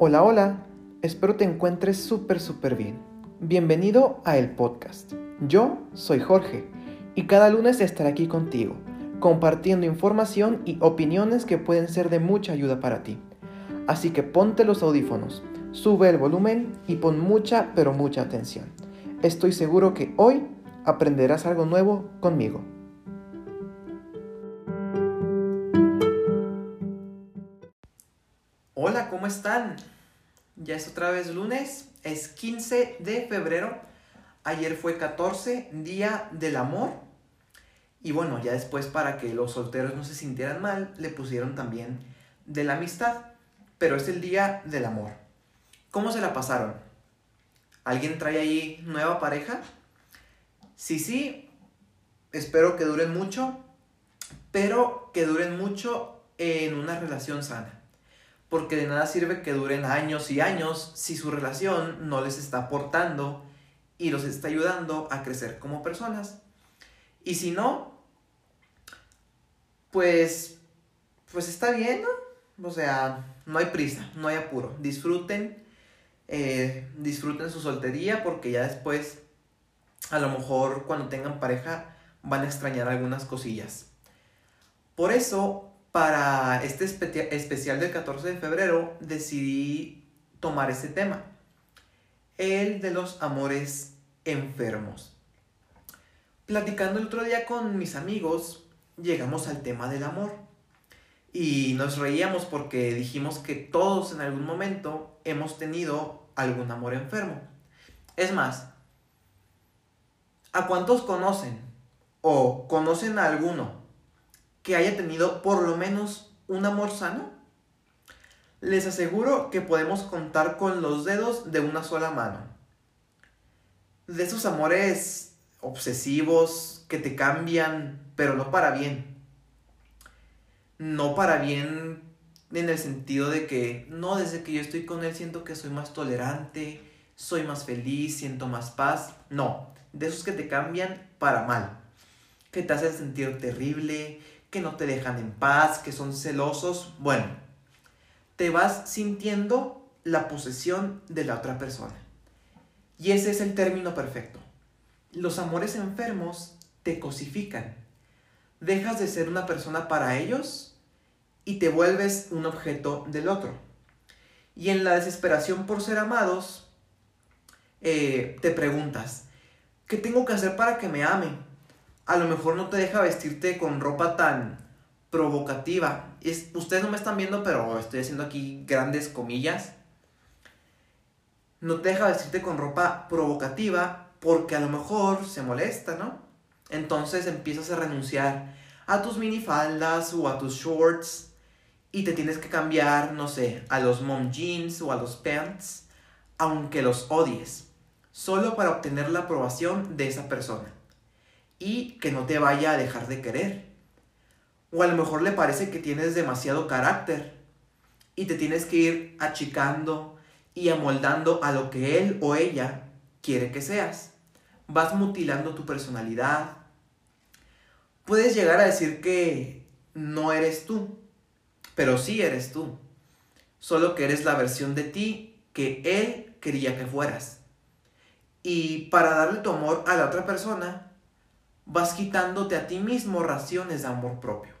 Hola, hola, espero te encuentres súper, súper bien. Bienvenido a el podcast. Yo soy Jorge y cada lunes estaré aquí contigo, compartiendo información y opiniones que pueden ser de mucha ayuda para ti. Así que ponte los audífonos, sube el volumen y pon mucha, pero mucha atención. Estoy seguro que hoy aprenderás algo nuevo conmigo. ¿Cómo están? Ya es otra vez lunes, es 15 de febrero. Ayer fue 14, Día del Amor. Y bueno, ya después para que los solteros no se sintieran mal, le pusieron también de la amistad. Pero es el Día del Amor. ¿Cómo se la pasaron? ¿Alguien trae ahí nueva pareja? Sí, sí, espero que duren mucho, pero que duren mucho en una relación sana porque de nada sirve que duren años y años si su relación no les está aportando y los está ayudando a crecer como personas. Y si no, pues, pues está bien, ¿no? O sea, no hay prisa, no hay apuro. Disfruten, eh, disfruten su soltería porque ya después, a lo mejor cuando tengan pareja, van a extrañar algunas cosillas. Por eso, para este especial del 14 de febrero decidí tomar este tema, el de los amores enfermos. Platicando el otro día con mis amigos, llegamos al tema del amor y nos reíamos porque dijimos que todos en algún momento hemos tenido algún amor enfermo. Es más, ¿a cuántos conocen o conocen a alguno que haya tenido por lo menos un amor sano? Les aseguro que podemos contar con los dedos de una sola mano. De esos amores obsesivos que te cambian, pero no para bien. No para bien en el sentido de que, no, desde que yo estoy con él siento que soy más tolerante, soy más feliz, siento más paz. No, de esos que te cambian para mal, que te hacen sentir terrible, que no te dejan en paz, que son celosos, bueno, te vas sintiendo la posesión de la otra persona. Y ese es el término perfecto. Los amores enfermos te cosifican. Dejas de ser una persona para ellos y te vuelves un objeto del otro. Y en la desesperación por ser amados, eh, te preguntas, ¿qué tengo que hacer para que me amen? A lo mejor no te deja vestirte con ropa tan provocativa. Es, ustedes no me están viendo, pero estoy haciendo aquí grandes comillas. No te deja vestirte con ropa provocativa porque a lo mejor se molesta, ¿no? Entonces empiezas a renunciar a tus minifaldas o a tus shorts y te tienes que cambiar, no sé, a los mom jeans o a los pants, aunque los odies, solo para obtener la aprobación de esa persona y que no te vaya a dejar de querer. O a lo mejor le parece que tienes demasiado carácter y te tienes que ir achicando y amoldando a lo que él o ella quiere que seas. Vas mutilando tu personalidad. Puedes llegar a decir que no eres tú, pero sí eres tú. Solo que eres la versión de ti que él quería que fueras. Y para darle tu amor a la otra persona, vas quitándote a ti mismo raciones de amor propio.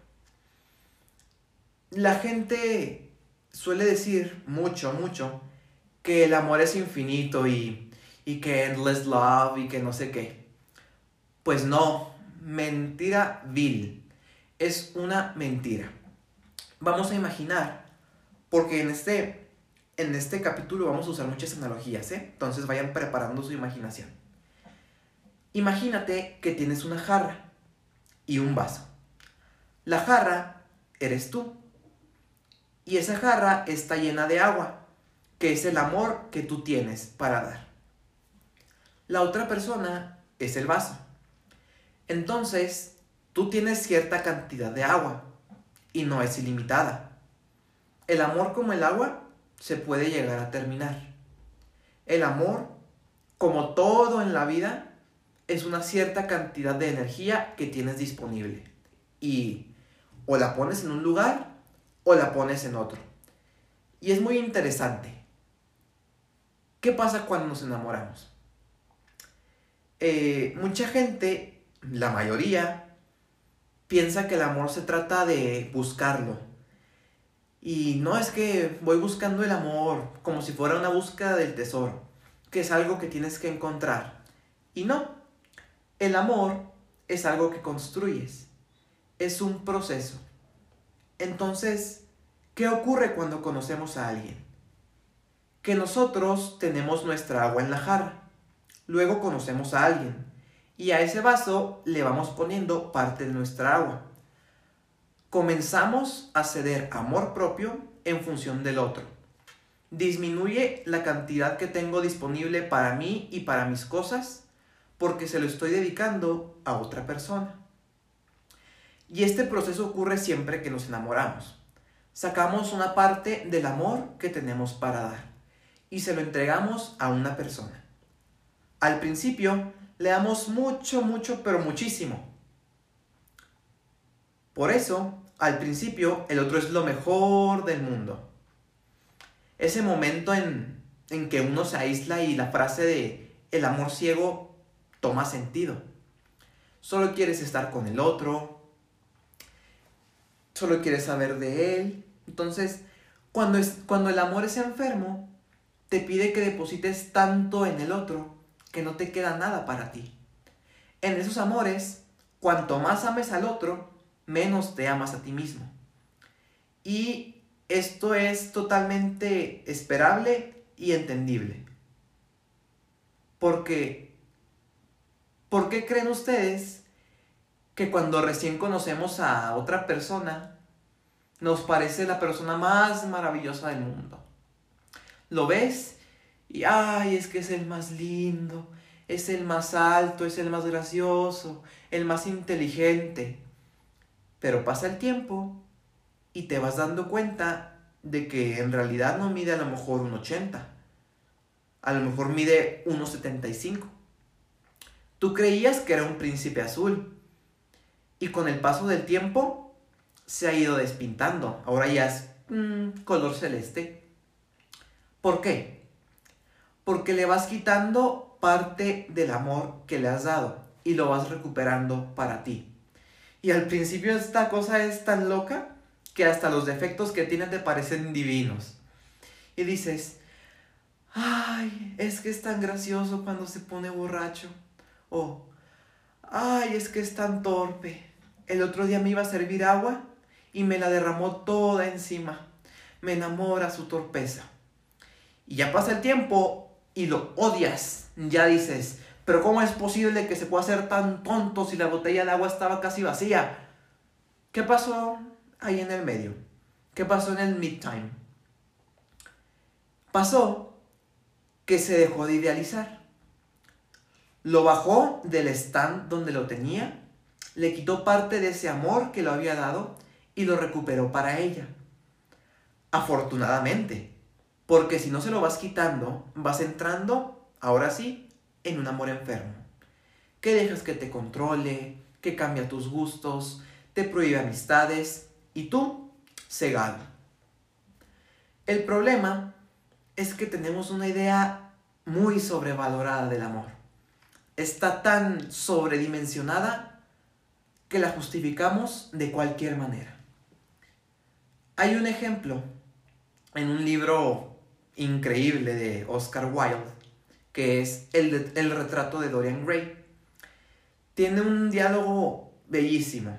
La gente suele decir mucho, mucho, que el amor es infinito y, y que endless love y que no sé qué. Pues no, mentira vil. Es una mentira. Vamos a imaginar, porque en este, en este capítulo vamos a usar muchas analogías, ¿eh? Entonces vayan preparando su imaginación. Imagínate que tienes una jarra y un vaso. La jarra eres tú. Y esa jarra está llena de agua, que es el amor que tú tienes para dar. La otra persona es el vaso. Entonces, tú tienes cierta cantidad de agua y no es ilimitada. El amor como el agua se puede llegar a terminar. El amor, como todo en la vida, es una cierta cantidad de energía que tienes disponible. Y o la pones en un lugar o la pones en otro. Y es muy interesante ¿Qué pasa cuando nos enamoramos? Eh, mucha gente, la mayoría, piensa que el amor se trata de buscarlo. Y no es que voy buscando el amor como si fuera una búsqueda del tesoro, que es algo que tienes que encontrar. Y no, el amor es algo que construyes, es un proceso. Entonces, ¿qué ocurre cuando conocemos a alguien? Que nosotros tenemos nuestra agua en la jarra, luego conocemos a alguien y a ese vaso le vamos poniendo parte de nuestra agua. Comenzamos a ceder amor propio en función del otro. Disminuye la cantidad que tengo disponible para mí y para mis cosas porque se lo estoy dedicando a otra persona. Y este proceso ocurre siempre que nos enamoramos. Sacamos una parte del amor que tenemos para dar y se lo entregamos a una persona. Al principio le damos mucho, mucho, pero muchísimo. Por eso, al principio, el otro es lo mejor del mundo. Ese momento en, en que uno se aísla y la frase de el amor ciego toma sentido. Solo quieres estar con el otro, solo quieres saber de él. Entonces, cuando, es, cuando el amor es enfermo, te pide que deposites tanto en el otro que no te queda nada para ti. En esos amores, cuanto más ames al otro, menos te amas a ti mismo. Y esto es totalmente esperable y entendible. Porque, ¿por qué creen ustedes que cuando recién conocemos a otra persona, nos parece la persona más maravillosa del mundo? Lo ves y, ay, es que es el más lindo, es el más alto, es el más gracioso, el más inteligente. Pero pasa el tiempo y te vas dando cuenta de que en realidad no mide a lo mejor un 80. A lo mejor mide 1,75. Tú creías que era un príncipe azul. Y con el paso del tiempo se ha ido despintando. Ahora ya es mm, color celeste. ¿Por qué? Porque le vas quitando parte del amor que le has dado y lo vas recuperando para ti. Y al principio esta cosa es tan loca que hasta los defectos que tiene te parecen divinos. Y dices, ay, es que es tan gracioso cuando se pone borracho. O, ay, es que es tan torpe. El otro día me iba a servir agua y me la derramó toda encima. Me enamora su torpeza. Y ya pasa el tiempo y lo odias. Ya dices, pero ¿cómo es posible que se pueda ser tan tonto si la botella de agua estaba casi vacía? ¿Qué pasó ahí en el medio? ¿Qué pasó en el midtime? Pasó que se dejó de idealizar. Lo bajó del stand donde lo tenía, le quitó parte de ese amor que lo había dado y lo recuperó para ella. Afortunadamente, porque si no se lo vas quitando, vas entrando, ahora sí, en un amor enfermo. Que dejas que te controle, que cambia tus gustos, te prohíbe amistades y tú, cegado. El problema es que tenemos una idea muy sobrevalorada del amor. Está tan sobredimensionada que la justificamos de cualquier manera. Hay un ejemplo en un libro increíble de Oscar Wilde, que es el, el retrato de Dorian Gray. Tiene un diálogo bellísimo.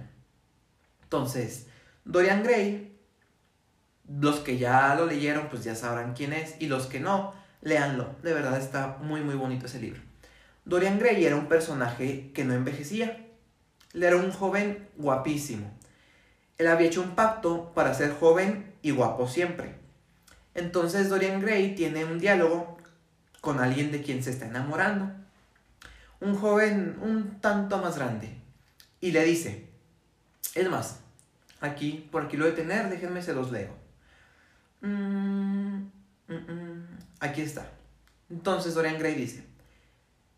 Entonces, Dorian Gray, los que ya lo leyeron, pues ya sabrán quién es, y los que no, léanlo. De verdad está muy, muy bonito ese libro. Dorian Gray era un personaje que no envejecía. Él era un joven guapísimo. Él había hecho un pacto para ser joven y guapo siempre. Entonces Dorian Gray tiene un diálogo con alguien de quien se está enamorando. Un joven un tanto más grande. Y le dice, es más, aquí, por aquí lo de tener, déjenme se los leo. Mm, mm, mm, aquí está. Entonces Dorian Gray dice,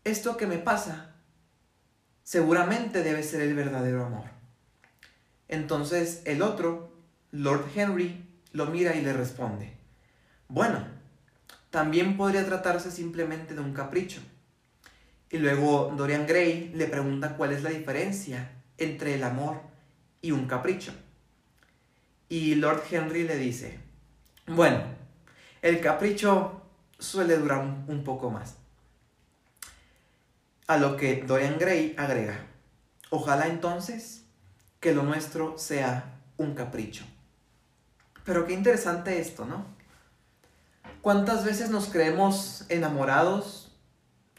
esto que me pasa seguramente debe ser el verdadero amor. Entonces el otro, Lord Henry, lo mira y le responde, bueno, también podría tratarse simplemente de un capricho. Y luego Dorian Gray le pregunta cuál es la diferencia entre el amor y un capricho. Y Lord Henry le dice, bueno, el capricho suele durar un, poco más. A lo que Dorian Gray agrega, ojalá entonces que lo nuestro sea un capricho. Pero qué interesante esto, ¿no? ¿Cuántas veces nos creemos enamorados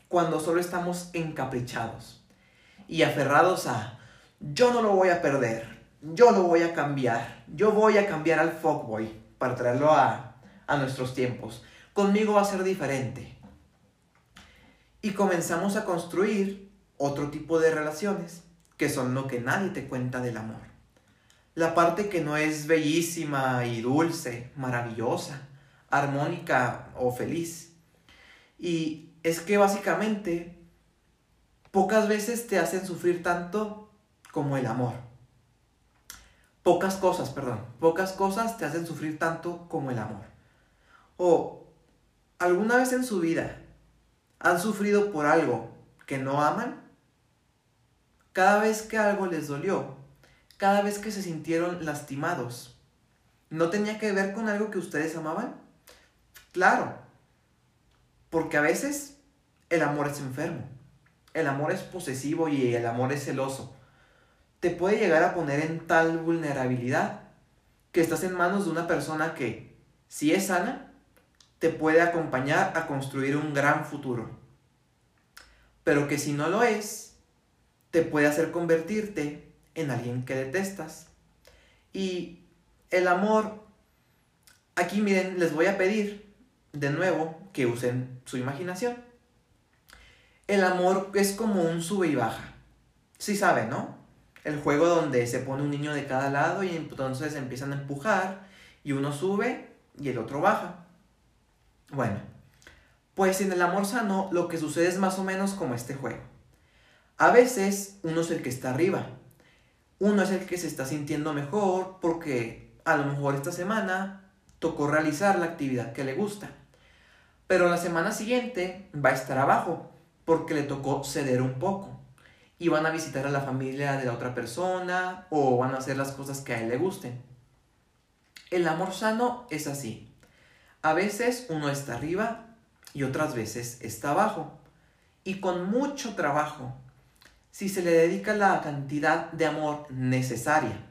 cuando solo estamos encaprichados y aferrados a yo no lo voy a perder, yo lo voy a cambiar, yo voy a cambiar al fuckboy para traerlo a, a nuestros tiempos. Conmigo va a ser diferente. Y comenzamos a construir otro tipo de relaciones que son lo que nadie te cuenta del amor. La parte que no es bellísima y dulce, maravillosa, armónica o feliz. Y es que básicamente pocas veces te hacen sufrir tanto como el amor. Pocas cosas, perdón, pocas cosas te hacen sufrir tanto como el amor. O alguna vez en su vida han sufrido por algo que no aman. Cada vez que algo les dolió, cada vez que se sintieron lastimados, ¿no tenía que ver con algo que ustedes amaban? Claro, porque a veces el amor es enfermo, el amor es posesivo y el amor es celoso. Te puede llegar a poner en tal vulnerabilidad que estás en manos de una persona que, si es sana, te puede acompañar a construir un gran futuro. Pero que si no lo es, te puede hacer convertirte en alguien que detestas. Y el amor, aquí miren, les voy a pedir de nuevo, que usen su imaginación. El amor es como un sube y baja. Sí saben, ¿no? El juego donde se pone un niño de cada lado y entonces empiezan a empujar y uno sube y el otro baja. Bueno, pues en el amor sano lo que sucede es más o menos como este juego. A veces uno es el que está arriba. Uno es el que se está sintiendo mejor porque a lo mejor esta semana tocó realizar la actividad que le gusta. Pero la semana siguiente va a estar abajo porque le tocó ceder un poco. Y van a visitar a la familia de la otra persona o van a hacer las cosas que a él le gusten. El amor sano es así. A veces uno está arriba y otras veces está abajo. Y con mucho trabajo, si se le dedica la cantidad de amor necesaria.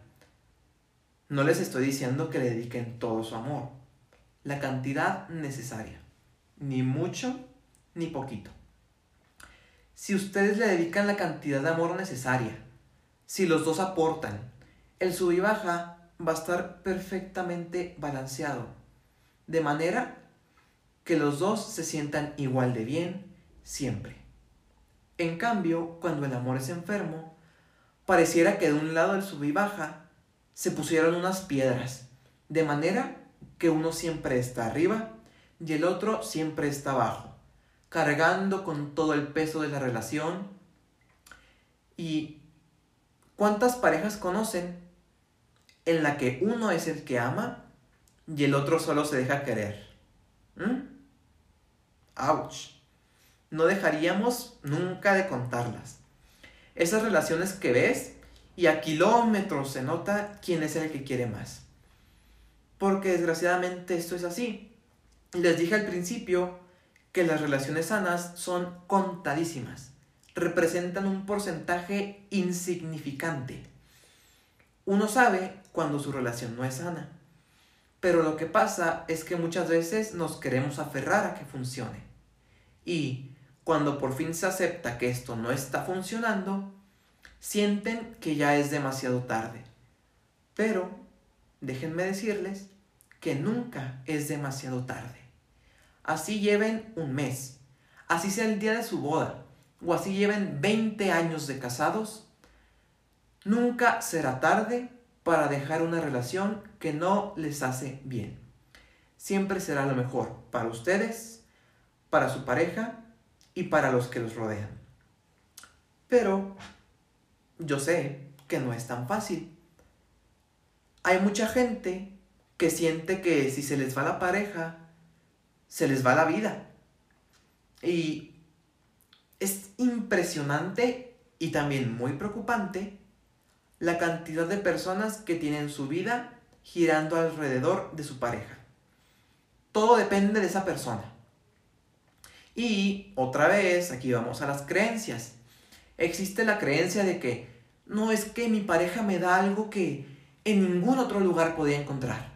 No les estoy diciendo que le dediquen todo su amor. La cantidad necesaria ni mucho ni poquito. Si ustedes le dedican la cantidad de amor necesaria, si los dos aportan, el sub y baja va a estar perfectamente balanceado, de manera que los dos se sientan igual de bien siempre. En cambio, cuando el amor es enfermo, pareciera que de un lado del sub y baja se pusieron unas piedras, de manera que uno siempre está arriba y el otro siempre está abajo, cargando con todo el peso de la relación. ¿Y cuántas parejas conocen en la que uno es el que ama y el otro solo se deja querer? ¿Mm? ¡Auch! No dejaríamos nunca de contarlas. Esas relaciones que ves y a kilómetros se nota quién es el que quiere más. Porque desgraciadamente esto es así. Les dije al principio que las relaciones sanas son contadísimas, representan un porcentaje insignificante. Uno sabe cuando su relación no es sana, pero lo que pasa es que muchas veces nos queremos aferrar a que funcione. Y cuando por fin se acepta que esto no está funcionando, sienten que ya es demasiado tarde. Pero déjenme decirles que nunca es demasiado tarde. Así lleven un mes, así sea el día de su boda, o así lleven 20 años de casados, nunca será tarde para dejar una relación que no les hace bien. Siempre será lo mejor para ustedes, para su pareja y para los que los rodean. Pero yo sé que no es tan fácil. Hay mucha gente que siente que si se les va la pareja, se les va la vida. Y es impresionante y también muy preocupante la cantidad de personas que tienen su vida girando alrededor de su pareja. Todo depende de esa persona. Y otra vez, aquí vamos a las creencias. Existe la creencia de que no es que mi pareja me da algo que en ningún otro lugar podía encontrar.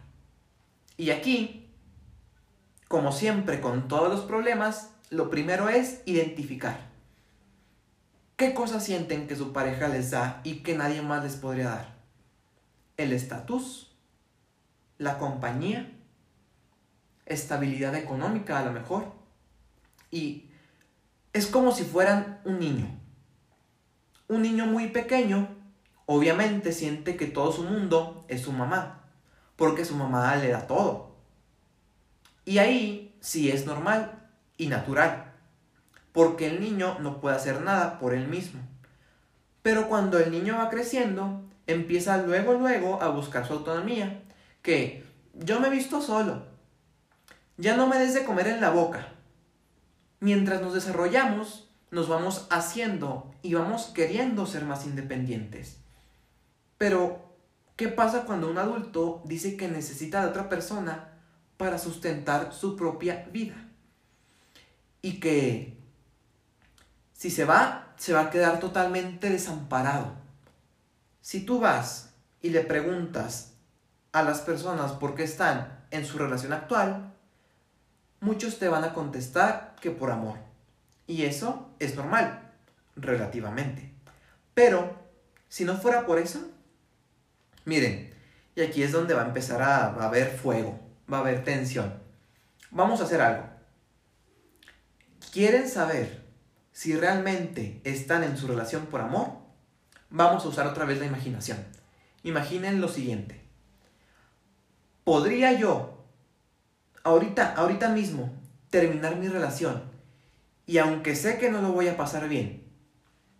Y aquí, como siempre con todos los problemas, lo primero es identificar. ¿Qué cosas sienten que su pareja les da y que nadie más les podría dar? El estatus, la compañía, estabilidad económica a lo mejor. Y es como si fueran un niño. Un niño muy pequeño obviamente siente que todo su mundo es su mamá, porque su mamá le da todo. Y ahí sí es normal y natural, porque el niño no puede hacer nada por él mismo. Pero cuando el niño va creciendo, empieza luego, luego a buscar su autonomía, que yo me he visto solo, ya no me des de comer en la boca. Mientras nos desarrollamos, nos vamos haciendo y vamos queriendo ser más independientes. Pero, ¿qué pasa cuando un adulto dice que necesita de otra persona para sustentar su propia vida? Y que si se va, se va a quedar totalmente desamparado. Si tú vas y le preguntas a las personas por qué están en su relación actual, muchos te van a contestar que por amor. Y eso es normal, relativamente. Pero, si no fuera por eso, miren, y aquí es donde va a empezar a, haber fuego, va a haber tensión. Vamos a hacer algo. ¿Quieren saber si realmente están en su relación por amor? Vamos a usar otra vez la imaginación. Imaginen lo siguiente. ¿Podría yo ahorita, ahorita mismo, terminar mi relación y aunque sé que no lo voy a pasar bien,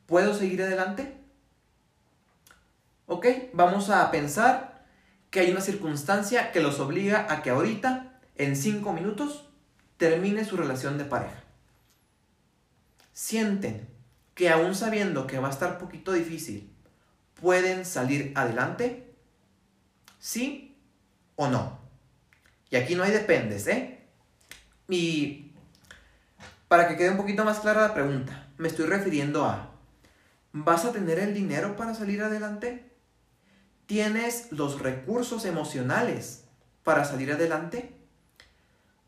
¿puedo seguir adelante? ¿Ok? Vamos a pensar que hay una circunstancia que los obliga a que ahorita, en cinco minutos, termine su relación de pareja. Sienten que aún sabiendo que va a estar poquito difícil, pueden salir adelante? ¿Sí o no? Y aquí no hay dependes, ¿eh? Y para que quede un poquito más clara la pregunta, me estoy refiriendo a, ¿vas a tener el dinero para salir adelante? ¿Tienes los recursos emocionales para salir adelante?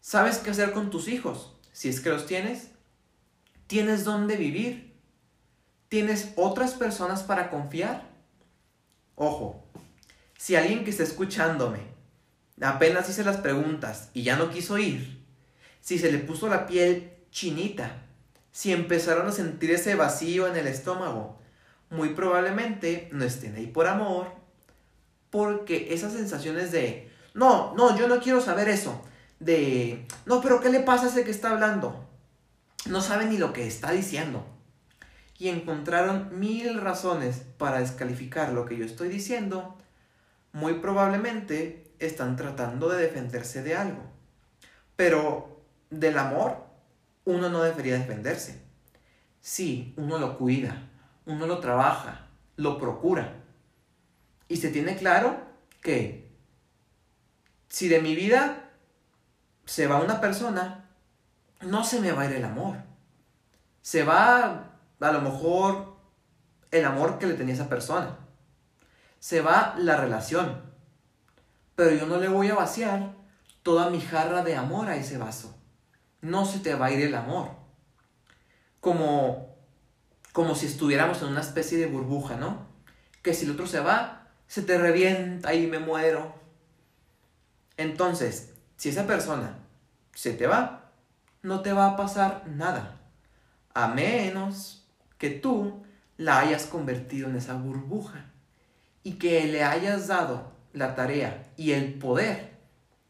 ¿Sabes qué hacer con tus hijos? Si es que los tienes. ¿Tienes dónde vivir? ¿Tienes otras personas para confiar? Ojo, si alguien que está escuchándome apenas hice las preguntas y ya no quiso ir, si se le puso la piel chinita, si empezaron a sentir ese vacío en el estómago, muy probablemente no estén ahí por amor, porque esas sensaciones de, no, no, yo no quiero saber eso, de, no, pero ¿qué le pasa a ese que está hablando? No sabe ni lo que está diciendo. Y encontraron mil razones para descalificar lo que yo estoy diciendo, muy probablemente están tratando de defenderse de algo. Pero del amor, uno no debería defenderse. Sí, uno lo cuida, uno lo trabaja, lo procura. Y se tiene claro que si de mi vida se va una persona, no se me va a ir el amor. Se va a lo mejor el amor que le tenía esa persona. Se va la relación pero yo no le voy a vaciar toda mi jarra de amor a ese vaso. No se te va a ir el amor. Como, como si estuviéramos en una especie de burbuja, ¿no? Que si el otro se va, se te revienta y me muero. Entonces, si esa persona se te va, no te va a pasar nada. A menos que tú la hayas convertido en esa burbuja y que le hayas dado la tarea y el poder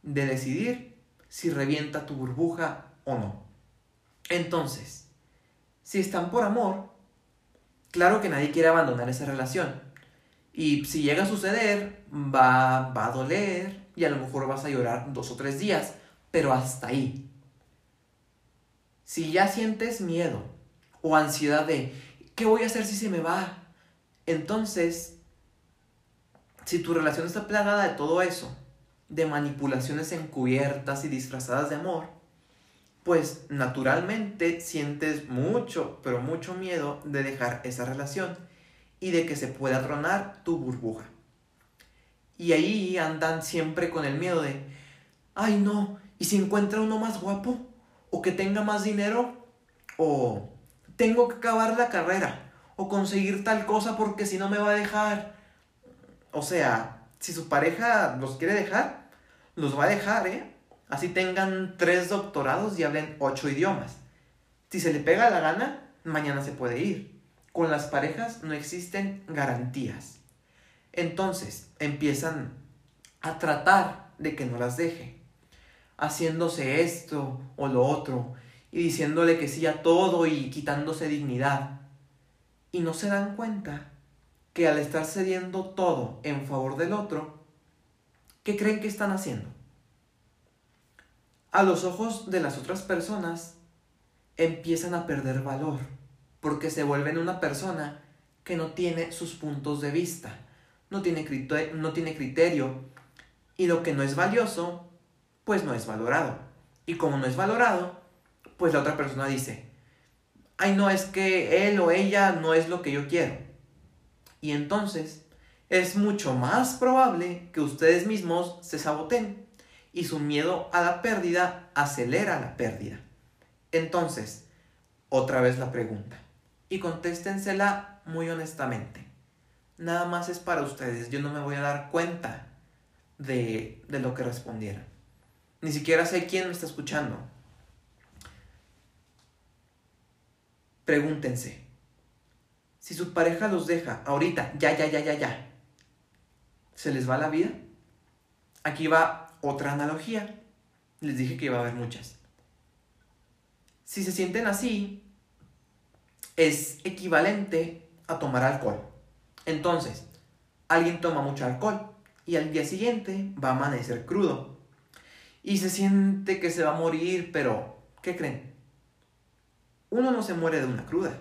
de decidir si revienta tu burbuja o no. Entonces, si están por amor, claro que nadie quiere abandonar esa relación. Y si llega a suceder, va, va a doler y a lo mejor vas a llorar dos o tres días, pero hasta ahí. Si ya sientes miedo o ansiedad de, ¿qué voy a hacer si se me va? Entonces, si tu relación está plagada de todo eso, de manipulaciones encubiertas y disfrazadas de amor, pues naturalmente sientes mucho, pero mucho miedo de dejar esa relación y de que se pueda tronar tu burbuja. Y ahí andan siempre con el miedo de, ay no, ¿y si encuentra uno más guapo? ¿O que tenga más dinero? ¿O tengo que acabar la carrera? ¿O conseguir tal cosa porque si no me va a dejar? O sea, si su pareja los quiere dejar, los va a dejar, ¿eh? Así tengan tres doctorados y hablen ocho idiomas. Si se le pega la gana, mañana se puede ir. Con las parejas no existen garantías. Entonces empiezan a tratar de que no las deje, haciéndose esto o lo otro y diciéndole que sí a todo y quitándose dignidad. Y no se dan cuenta que al estar cediendo todo en favor del otro, ¿qué creen que están haciendo? A los ojos de las otras personas empiezan a perder valor porque se vuelven una persona que no tiene sus puntos de vista, no tiene, criterio, no tiene criterio y lo que no es valioso, pues no es valorado. Y como no es valorado, pues la otra persona dice, ay no, es que él o ella no es lo que yo quiero. Y entonces es mucho más probable que ustedes mismos se saboten y su miedo a la pérdida acelera la pérdida. Entonces, otra vez la pregunta y contéstensela muy honestamente. Nada más es para ustedes, yo no me voy a dar cuenta de, de lo que respondieron. Ni siquiera sé quién me está escuchando. Pregúntense, si su pareja los deja ahorita, ya, ya, ya, ya, ya, ¿se les va la vida? Aquí va otra analogía. Les dije que iba a haber muchas. Si se sienten así, es equivalente a tomar alcohol. Entonces, alguien toma mucho alcohol y al día siguiente va a amanecer crudo. Y se siente que se va a morir, pero ¿qué creen? Uno no se muere de una cruda,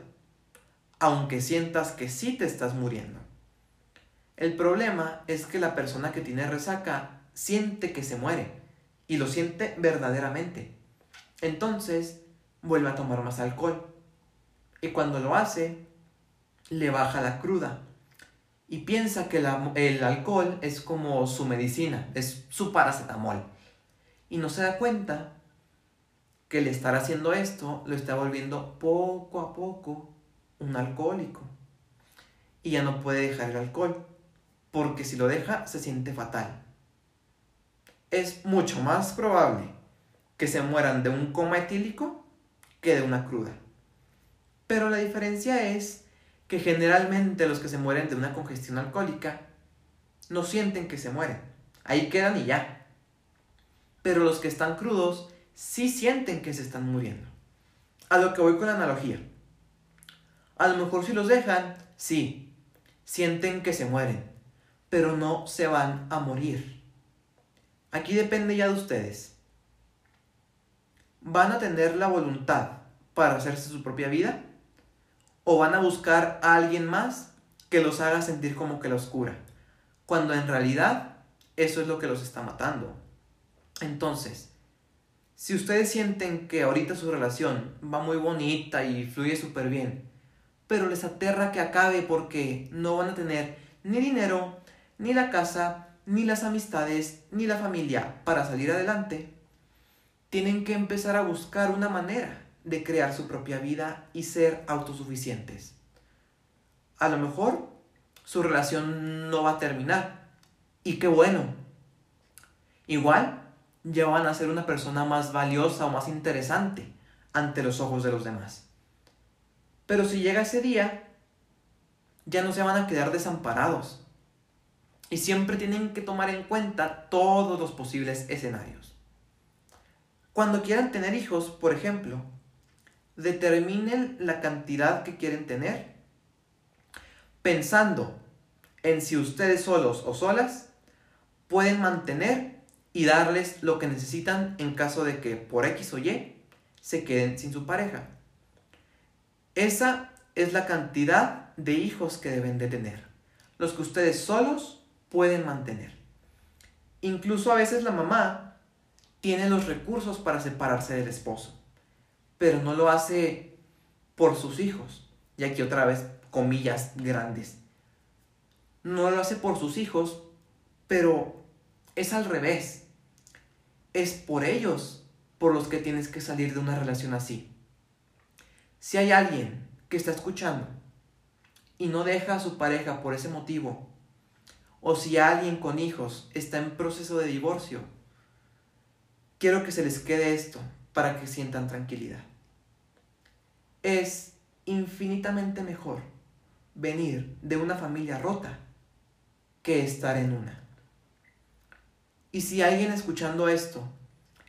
aunque sientas que sí te estás muriendo. El problema es que la persona que tiene resaca siente que se muere y lo siente verdaderamente. Entonces vuelve a tomar más alcohol y cuando lo hace, le baja la cruda. Y piensa que el alcohol es como su medicina, es su paracetamol. Y no se da cuenta que el estar haciendo esto lo está volviendo poco a poco un alcohólico. Y ya no puede dejar el alcohol, porque si lo deja se siente fatal. Es mucho más probable que se mueran de un coma etílico que de una cruda. Pero la diferencia es que generalmente los que se mueren de una congestión alcohólica no sienten que se mueren. Ahí quedan y ya. Pero los que están crudos sí sienten que se están muriendo. A lo que voy con la analogía. A lo mejor si los dejan, sí, sienten que se mueren, pero no se van a morir. Aquí depende ya de ustedes. ¿Van a tener la voluntad para hacerse su propia vida? o van a buscar a alguien más que los haga sentir como que los cura, cuando en realidad eso es lo que los está matando. Entonces, si ustedes sienten que ahorita su relación va muy bonita y fluye súper bien, pero les aterra que acabe porque no van a tener ni dinero, ni la casa, ni las amistades, ni la familia para salir adelante, tienen que empezar a buscar una manera de crear su propia vida y ser autosuficientes. A lo mejor su relación no va a terminar. Y qué bueno. Igual van a ser una persona más valiosa o más interesante ante los ojos de los demás. Pero si llega ese día, ya no se van a quedar desamparados. Y siempre tienen que tomar en cuenta todos los posibles escenarios. Cuando quieran tener hijos, por ejemplo, determinen la cantidad que quieren tener, pensando en si ustedes solos o solas pueden mantener y darles lo que necesitan en caso de que por X o Y se queden sin su pareja. Esa es la cantidad de hijos que deben de tener, los que ustedes solos pueden mantener. Incluso a veces la mamá tiene los recursos para separarse del esposo, pero no lo hace por sus hijos. Y aquí otra vez, comillas grandes. No lo hace por sus hijos, pero es al revés. Es por ellos por los que tienes que salir de una relación así. Si hay alguien que está escuchando y no deja a su pareja por ese motivo, o si alguien con hijos está en proceso de divorcio, quiero que se les quede esto para que sientan tranquilidad. Es infinitamente mejor venir de una familia rota que estar en una. Y si alguien escuchando esto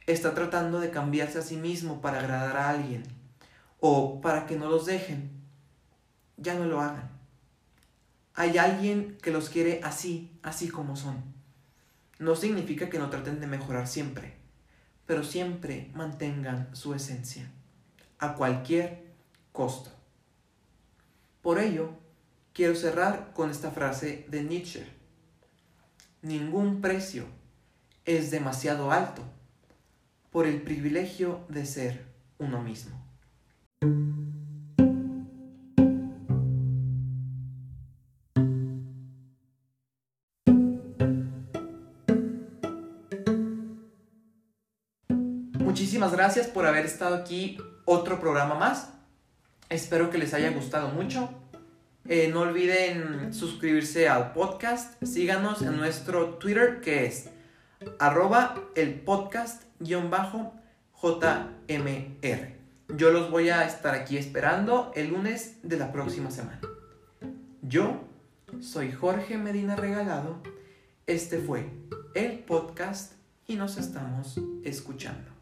está tratando de cambiarse a sí mismo para agradar a alguien o para que no los dejen, ya no lo hagan. Hay alguien que los quiere así, así como son. No significa que no traten de mejorar siempre, pero siempre mantengan su esencia, a cualquier costo. Por ello, quiero cerrar con esta frase de Nietzsche. Ningún precio es demasiado alto por el privilegio de ser uno mismo. Muchísimas gracias por haber estado aquí otro programa más. Espero que les haya gustado mucho. Eh, no olviden suscribirse al podcast. Síganos en nuestro Twitter que es arroba el podcast JMR. Yo los voy a estar aquí esperando el lunes de la próxima semana. Yo soy Jorge Medina Regalado. Este fue el podcast y nos estamos escuchando.